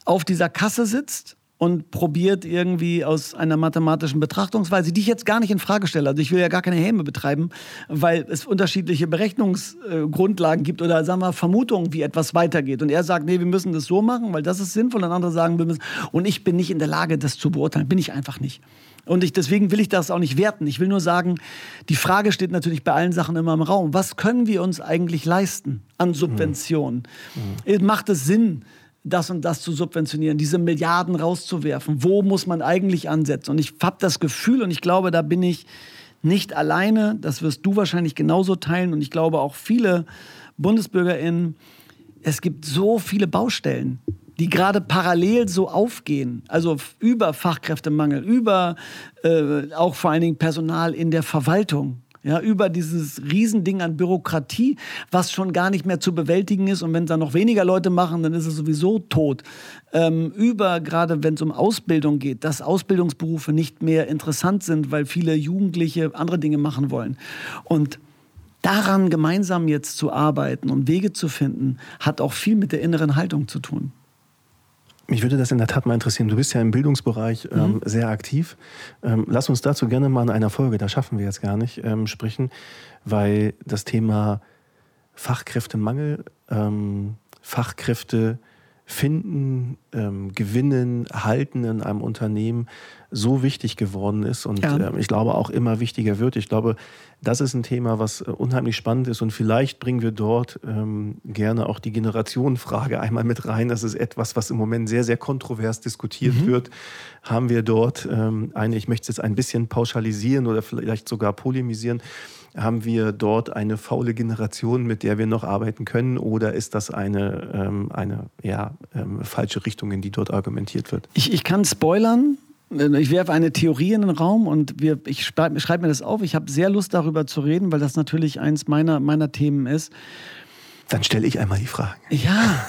auf dieser Kasse sitzt und probiert irgendwie aus einer mathematischen Betrachtungsweise, die ich jetzt gar nicht in Frage stelle. Also ich will ja gar keine Häme betreiben, weil es unterschiedliche Berechnungsgrundlagen gibt oder sagen wir Vermutungen, wie etwas weitergeht. Und er sagt, nee, wir müssen das so machen, weil das ist sinnvoll. Und andere sagen, wir müssen. Und ich bin nicht in der Lage, das zu beurteilen. Bin ich einfach nicht. Und ich, deswegen will ich das auch nicht werten. Ich will nur sagen, die Frage steht natürlich bei allen Sachen immer im Raum. Was können wir uns eigentlich leisten an Subventionen? Mhm. Macht es Sinn, das und das zu subventionieren, diese Milliarden rauszuwerfen. Wo muss man eigentlich ansetzen? Und ich habe das Gefühl, und ich glaube, da bin ich nicht alleine, das wirst du wahrscheinlich genauso teilen, und ich glaube auch viele BundesbürgerInnen, es gibt so viele Baustellen, die gerade parallel so aufgehen. Also über Fachkräftemangel, über äh, auch vor allen Dingen Personal in der Verwaltung ja, über dieses Riesending an Bürokratie, was schon gar nicht mehr zu bewältigen ist. Und wenn es dann noch weniger Leute machen, dann ist es sowieso tot. Ähm, über, gerade wenn es um Ausbildung geht, dass Ausbildungsberufe nicht mehr interessant sind, weil viele Jugendliche andere Dinge machen wollen. Und daran gemeinsam jetzt zu arbeiten und Wege zu finden, hat auch viel mit der inneren Haltung zu tun. Mich würde das in der Tat mal interessieren. Du bist ja im Bildungsbereich ähm, mhm. sehr aktiv. Ähm, lass uns dazu gerne mal in einer Folge, da schaffen wir jetzt gar nicht, ähm, sprechen, weil das Thema Fachkräftemangel, ähm, Fachkräfte finden, ähm, gewinnen, halten in einem Unternehmen so wichtig geworden ist und ja. äh, ich glaube auch immer wichtiger wird. Ich glaube, das ist ein Thema, was äh, unheimlich spannend ist und vielleicht bringen wir dort ähm, gerne auch die Generationenfrage einmal mit rein. Das ist etwas, was im Moment sehr, sehr kontrovers diskutiert mhm. wird. Haben wir dort ähm, eine, ich möchte es jetzt ein bisschen pauschalisieren oder vielleicht sogar polemisieren, haben wir dort eine faule Generation, mit der wir noch arbeiten können, oder ist das eine, ähm, eine ja, ähm, falsche Richtung, in die dort argumentiert wird? Ich, ich kann spoilern. Ich werfe eine Theorie in den Raum und wir, ich schreibe schreib mir das auf. Ich habe sehr Lust darüber zu reden, weil das natürlich eins meiner, meiner Themen ist. Dann stelle ich einmal die Fragen. Ja.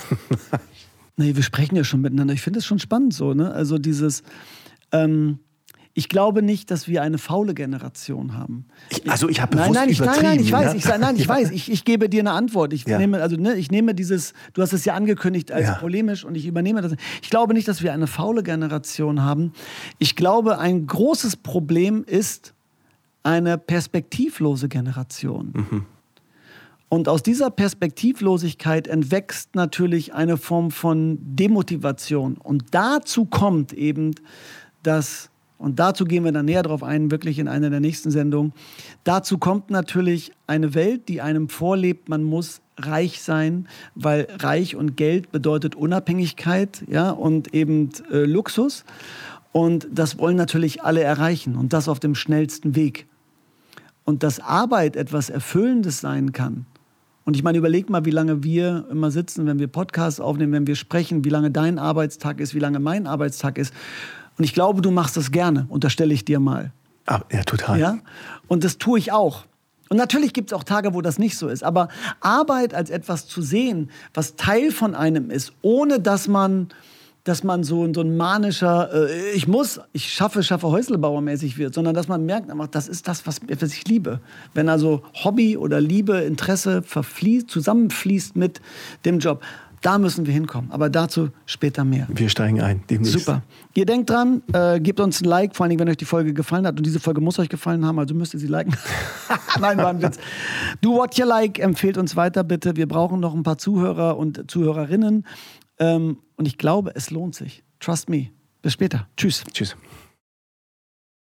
nee, wir sprechen ja schon miteinander. Ich finde es schon spannend so. Ne? Also dieses, ähm, ich glaube nicht, dass wir eine faule Generation haben. Ich, also ich habe bewusst nein, nein, ich, nein, nein, ich weiß, ja? ich, nein, ich ja. weiß, ich, ich gebe dir eine Antwort. Ich ja. nehme, also ne, ich nehme dieses, du hast es ja angekündigt als polemisch und ich übernehme das. Ich glaube nicht, dass wir eine faule Generation haben. Ich glaube, ein großes Problem ist eine perspektivlose Generation. Mhm. Und aus dieser Perspektivlosigkeit entwächst natürlich eine Form von Demotivation. Und dazu kommt eben, dass und dazu gehen wir dann näher drauf ein, wirklich in einer der nächsten Sendungen. Dazu kommt natürlich eine Welt, die einem vorlebt, man muss reich sein, weil reich und Geld bedeutet Unabhängigkeit ja, und eben äh, Luxus. Und das wollen natürlich alle erreichen und das auf dem schnellsten Weg. Und dass Arbeit etwas Erfüllendes sein kann. Und ich meine, überleg mal, wie lange wir immer sitzen, wenn wir Podcasts aufnehmen, wenn wir sprechen, wie lange dein Arbeitstag ist, wie lange mein Arbeitstag ist. Und ich glaube, du machst das gerne, unterstelle ich dir mal. Ah, ja, total. Ja? Und das tue ich auch. Und natürlich gibt es auch Tage, wo das nicht so ist. Aber Arbeit als etwas zu sehen, was Teil von einem ist, ohne dass man dass man so, so ein manischer, äh, ich muss, ich schaffe, schaffe Häuslebauer mäßig wird, sondern dass man merkt einfach, das ist das, was, was ich liebe. Wenn also Hobby oder Liebe, Interesse verfließt, zusammenfließt mit dem Job. Da müssen wir hinkommen. Aber dazu später mehr. Wir steigen ein. Demnächst. Super. Ihr denkt dran, äh, gebt uns ein Like, vor allem, wenn euch die Folge gefallen hat. Und diese Folge muss euch gefallen haben, also müsst ihr sie liken. Nein, war ein Witz. Do what you like, empfehlt uns weiter bitte. Wir brauchen noch ein paar Zuhörer und Zuhörerinnen. Ähm, und ich glaube, es lohnt sich. Trust me. Bis später. Tschüss. Tschüss.